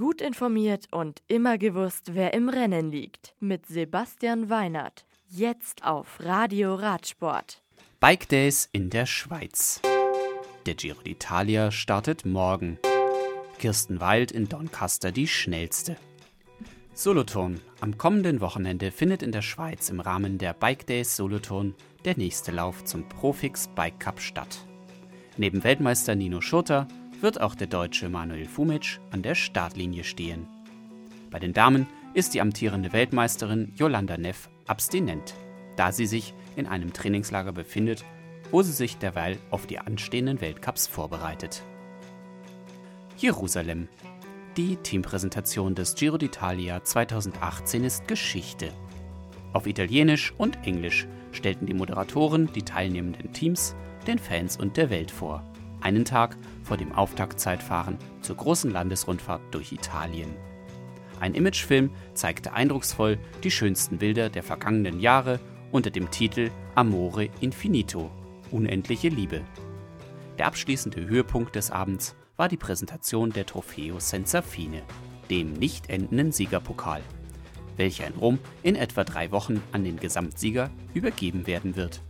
Gut informiert und immer gewusst, wer im Rennen liegt. Mit Sebastian Weinert. Jetzt auf Radio Radsport. Bike Days in der Schweiz. Der Giro d'Italia startet morgen. Kirsten Wild in Doncaster die schnellste. Solothurn. Am kommenden Wochenende findet in der Schweiz im Rahmen der Bike Days Solothurn der nächste Lauf zum Profix Bike Cup statt. Neben Weltmeister Nino Schurter wird auch der Deutsche Manuel Fumic an der Startlinie stehen. Bei den Damen ist die amtierende Weltmeisterin Jolanda Neff abstinent, da sie sich in einem Trainingslager befindet, wo sie sich derweil auf die anstehenden Weltcups vorbereitet. Jerusalem. Die Teampräsentation des Giro d'Italia 2018 ist Geschichte. Auf Italienisch und Englisch stellten die Moderatoren die teilnehmenden Teams den Fans und der Welt vor. Einen Tag vor dem Auftaktzeitfahren zur großen Landesrundfahrt durch Italien. Ein Imagefilm zeigte eindrucksvoll die schönsten Bilder der vergangenen Jahre unter dem Titel Amore Infinito Unendliche Liebe. Der abschließende Höhepunkt des Abends war die Präsentation der Trofeo Senza Fine, dem nicht endenden Siegerpokal, welcher in Rom in etwa drei Wochen an den Gesamtsieger übergeben werden wird.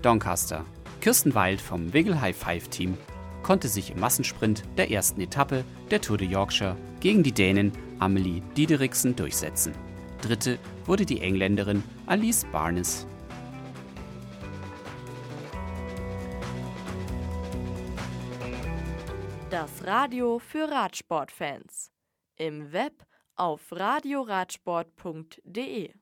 Doncaster. Kirsten Wild vom Wiggle High Five Team konnte sich im Massensprint der ersten Etappe der Tour de Yorkshire gegen die Dänin Amelie Diederiksen durchsetzen. Dritte wurde die Engländerin Alice Barnes. Das Radio für Radsportfans. Im Web auf radioradsport.de